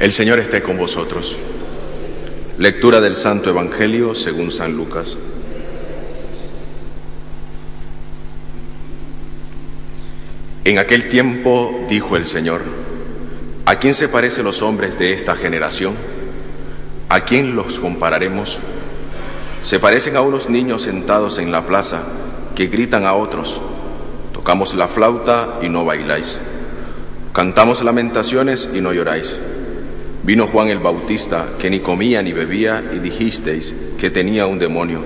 El Señor esté con vosotros. Lectura del Santo Evangelio según San Lucas. En aquel tiempo dijo el Señor, ¿a quién se parecen los hombres de esta generación? ¿A quién los compararemos? Se parecen a unos niños sentados en la plaza que gritan a otros, tocamos la flauta y no bailáis, cantamos lamentaciones y no lloráis. Vino Juan el Bautista, que ni comía ni bebía, y dijisteis que tenía un demonio.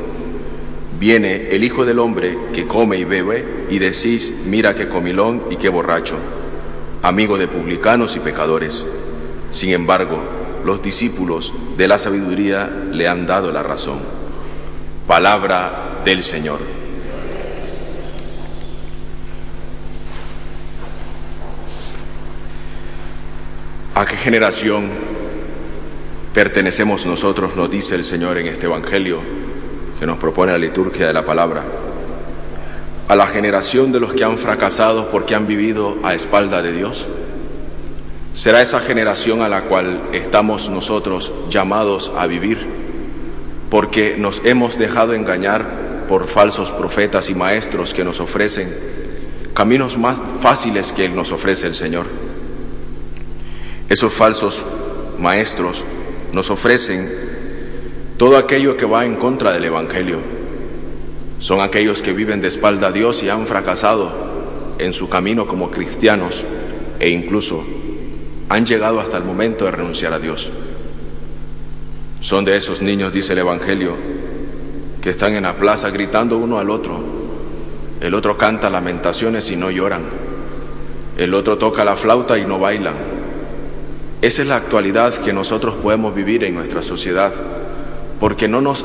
Viene el Hijo del Hombre, que come y bebe, y decís, mira qué comilón y qué borracho, amigo de publicanos y pecadores. Sin embargo, los discípulos de la sabiduría le han dado la razón. Palabra del Señor. ¿A qué generación pertenecemos nosotros? Nos dice el Señor en este Evangelio que nos propone la liturgia de la palabra. A la generación de los que han fracasado porque han vivido a espalda de Dios. ¿Será esa generación a la cual estamos nosotros llamados a vivir porque nos hemos dejado engañar por falsos profetas y maestros que nos ofrecen caminos más fáciles que nos ofrece el Señor? Esos falsos maestros nos ofrecen todo aquello que va en contra del Evangelio. Son aquellos que viven de espalda a Dios y han fracasado en su camino como cristianos e incluso han llegado hasta el momento de renunciar a Dios. Son de esos niños, dice el Evangelio, que están en la plaza gritando uno al otro. El otro canta lamentaciones y no lloran. El otro toca la flauta y no bailan. Esa es la actualidad que nosotros podemos vivir en nuestra sociedad, porque no nos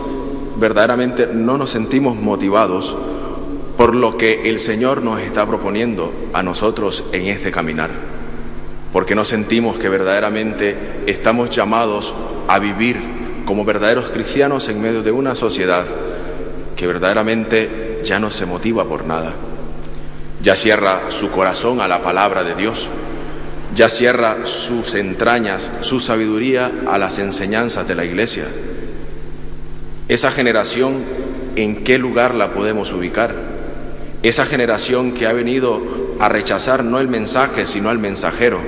verdaderamente no nos sentimos motivados por lo que el Señor nos está proponiendo a nosotros en este caminar, porque no sentimos que verdaderamente estamos llamados a vivir como verdaderos cristianos en medio de una sociedad que verdaderamente ya no se motiva por nada, ya cierra su corazón a la palabra de Dios ya cierra sus entrañas, su sabiduría a las enseñanzas de la iglesia. Esa generación, ¿en qué lugar la podemos ubicar? Esa generación que ha venido a rechazar no el mensaje, sino al mensajero,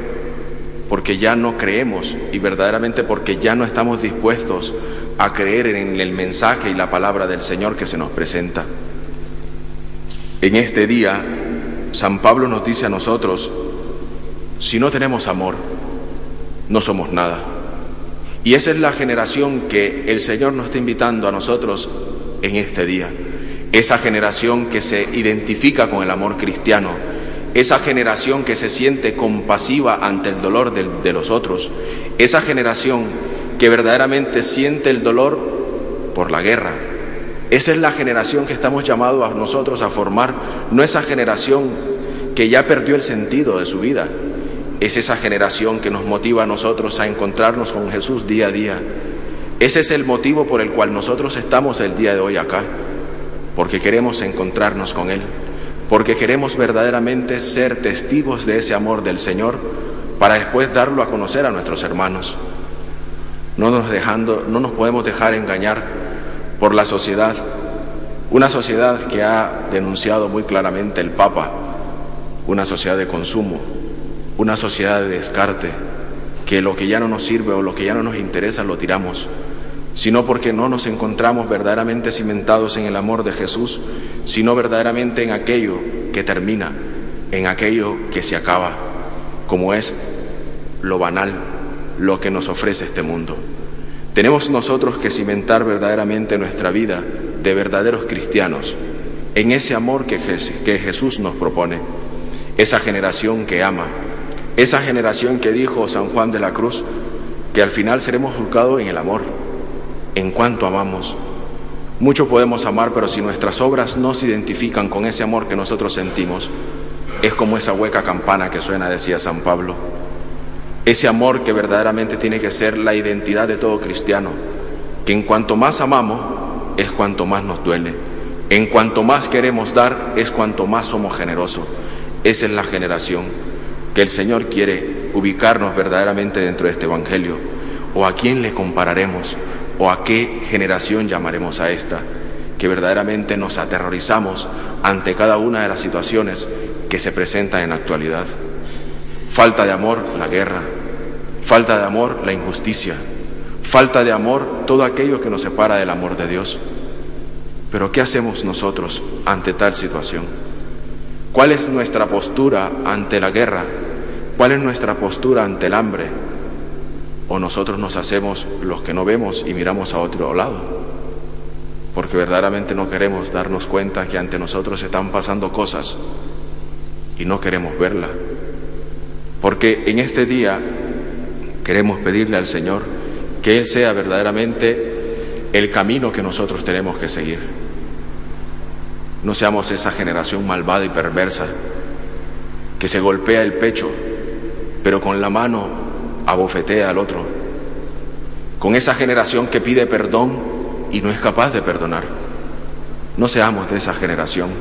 porque ya no creemos y verdaderamente porque ya no estamos dispuestos a creer en el mensaje y la palabra del Señor que se nos presenta. En este día, San Pablo nos dice a nosotros, si no tenemos amor, no somos nada. Y esa es la generación que el Señor nos está invitando a nosotros en este día. Esa generación que se identifica con el amor cristiano. Esa generación que se siente compasiva ante el dolor de, los otros. Esa generación que verdaderamente siente el dolor por la guerra. Esa es la generación que estamos llamados a nosotros a formar, no esa generación que ya perdió el sentido de su vida, es esa generación que nos motiva a nosotros a encontrarnos con Jesús día a día. Ese es el motivo por el cual nosotros estamos el día de hoy acá, porque queremos encontrarnos con Él, porque queremos verdaderamente ser testigos de ese amor del Señor para después darlo a conocer a nuestros hermanos. No nos, dejando, no nos podemos dejar engañar por la sociedad, una sociedad que ha denunciado muy claramente el Papa, una sociedad de consumo, una sociedad de descarte, que lo que ya no nos sirve o lo que ya no nos interesa lo tiramos, sino porque no nos encontramos verdaderamente cimentados en el amor de Jesús, sino verdaderamente en aquello que termina, en aquello que se acaba, como es lo banal, lo que nos ofrece este mundo. Tenemos nosotros que cimentar verdaderamente nuestra vida de verdaderos cristianos en ese amor que, Jesús nos propone esa generación que ama, esa generación que dijo San Juan de la Cruz, que al final seremos juzgados en el amor, en cuanto amamos. Mucho podemos amar, pero si nuestras obras no se identifican con ese amor que nosotros sentimos, es como esa hueca campana que suena, decía San Pablo. Ese amor que verdaderamente tiene que ser la identidad de todo cristiano, que en cuanto más amamos, es cuanto más nos duele. En cuanto más queremos dar, es cuanto más somos generosos. Esa es la generación que el Señor quiere ubicarnos verdaderamente dentro de este Evangelio. ¿O a quién le compararemos? ¿O a qué generación llamaremos a esta? Que verdaderamente nos aterrorizamos ante cada una de las situaciones que se presentan en la actualidad. Falta de amor, la guerra. Falta de amor, la injusticia. Falta de amor, todo aquello que nos separa del amor de Dios. Pero ¿qué hacemos nosotros ante tal situación? ¿Cuál es nuestra postura ante la guerra? ¿Cuál es nuestra postura ante el hambre? ¿O nosotros nos hacemos los que no vemos y miramos a otro lado? Porque verdaderamente no queremos darnos cuenta que ante nosotros están pasando cosas y no queremos verla. Porque en este día queremos pedirle al Señor que Él sea verdaderamente el camino que nosotros tenemos que seguir. No seamos esa generación malvada y perversa que se golpea el pecho, pero con la mano abofetea al otro. Con esa generación que pide perdón y no es capaz de perdonar. No seamos de esa generación.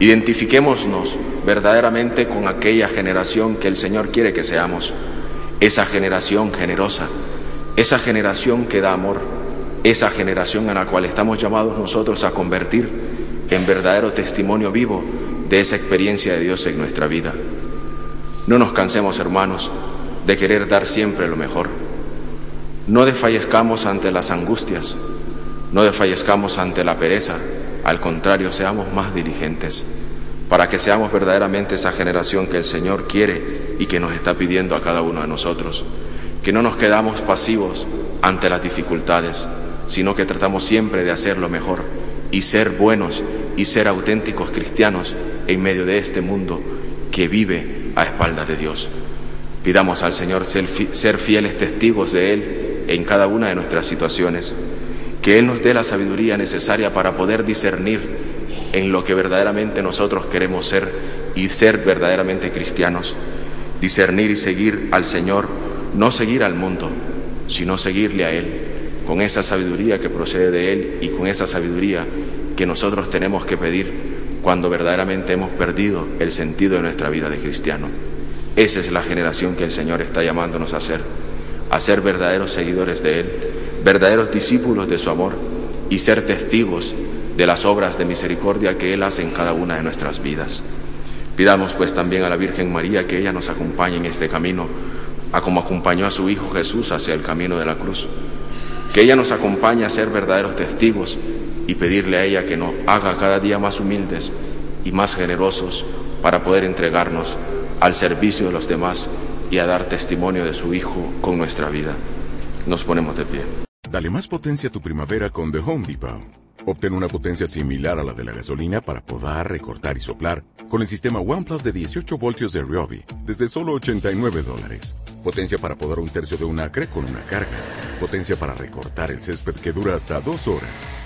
Identifiquémonos verdaderamente con aquella generación que el Señor quiere que seamos. Esa generación generosa, esa generación que da amor, esa generación a la cual estamos llamados nosotros a convertir en verdadero testimonio vivo de esa experiencia de Dios en nuestra vida. No nos cansemos, hermanos, de querer dar siempre lo mejor. No desfallezcamos ante las angustias, no desfallezcamos ante la pereza, al contrario, seamos más diligentes para que seamos verdaderamente esa generación que el Señor quiere y que nos está pidiendo a cada uno de nosotros. Que no nos quedamos pasivos ante las dificultades, sino que tratamos siempre de hacer lo mejor y ser buenos y ser auténticos cristianos en medio de este mundo que vive a espaldas de Dios. Pidamos al Señor ser fieles testigos de Él en cada una de nuestras situaciones que Él nos dé la sabiduría necesaria para poder discernir en lo que verdaderamente nosotros queremos ser y ser verdaderamente cristianos. Discernir y seguir al Señor, no seguir al mundo, sino seguirle a Él, con esa sabiduría que procede de Él y con esa sabiduría que nosotros tenemos que pedir cuando verdaderamente hemos perdido el sentido de nuestra vida de cristiano. Esa es la generación que el Señor está llamándonos a ser, a ser verdaderos seguidores de Él verdaderos discípulos de su amor y ser testigos de las obras de misericordia que Él hace en cada una de nuestras vidas. Pidamos pues también a la Virgen María que ella nos acompañe en este camino, a como acompañó a su Hijo Jesús hacia el camino de la cruz. Que ella nos acompañe a ser verdaderos testigos y pedirle a ella que nos haga cada día más humildes y más generosos para poder entregarnos al servicio de los demás y a dar testimonio de su Hijo con nuestra vida. Nos ponemos de pie. Dale más potencia a tu primavera con The Home Depot. Obtén una potencia similar a la de la gasolina para podar, recortar y soplar con el sistema OnePlus de 18 voltios de Ryobi desde solo 89 dólares. Potencia para podar un tercio de un acre con una carga. Potencia para recortar el césped que dura hasta dos horas.